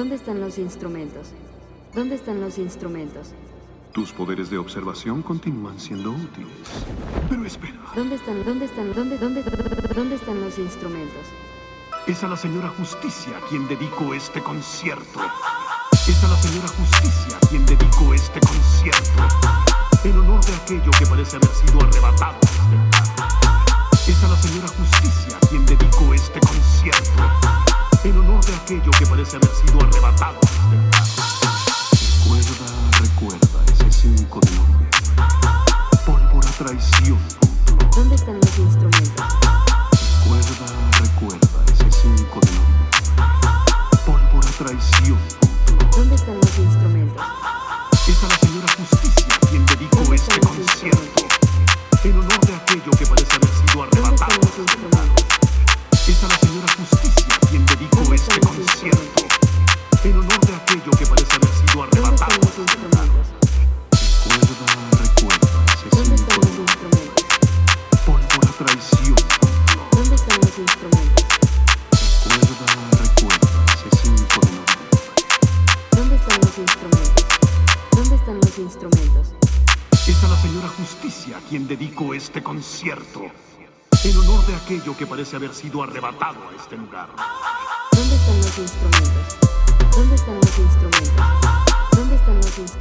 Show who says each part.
Speaker 1: ¿Dónde están los instrumentos? ¿Dónde están los instrumentos?
Speaker 2: Tus poderes de observación continúan siendo útiles. Pero espera,
Speaker 1: ¿Dónde están, dónde están, dónde, dónde, dónde están los instrumentos?
Speaker 2: es a la señora Justicia a quien dedico este concierto. Es a la señora Justicia a quien dedico este concierto. En honor de aquello que parece haber sido arrebatado. Es a la señora Justicia aquello que parece haber sido arrebatado. Recuerda, recuerda ese 5 de noviembre. Pólvora traición.
Speaker 1: ¿Dónde están los instrumentos?
Speaker 2: Recuerda, recuerda ese 5 de noviembre. Pólvora traición.
Speaker 1: ¿Dónde están los instrumentos?
Speaker 2: Es a la señora Justicia quien dedico este concierto. En honor de aquello que parece haber sido
Speaker 1: ¿Dónde
Speaker 2: arrebatado. Quien dedico
Speaker 1: ¿Dónde
Speaker 2: este concierto. En honor de aquello que parece haber sido
Speaker 1: ¿Dónde
Speaker 2: arrebatado.
Speaker 1: están los instrumentos?
Speaker 2: Recuerda, recuerda ese
Speaker 1: ¿Dónde
Speaker 2: 5
Speaker 1: están
Speaker 2: de
Speaker 1: los
Speaker 2: noviembre.
Speaker 1: instrumentos?
Speaker 2: Pólvora traición.
Speaker 1: ¿Dónde están los instrumentos?
Speaker 2: Recuerda, recuerda 5 de noviembre.
Speaker 1: ¿Dónde están los instrumentos? ¿Dónde están los instrumentos?
Speaker 2: Es a la señora Justicia a quien dedico este concierto. En honor de aquello que parece haber sido arrebatado a este lugar. ¿Dónde están los instrumentos?
Speaker 1: ¿Dónde están los instrumentos? ¿Dónde están los instrumentos?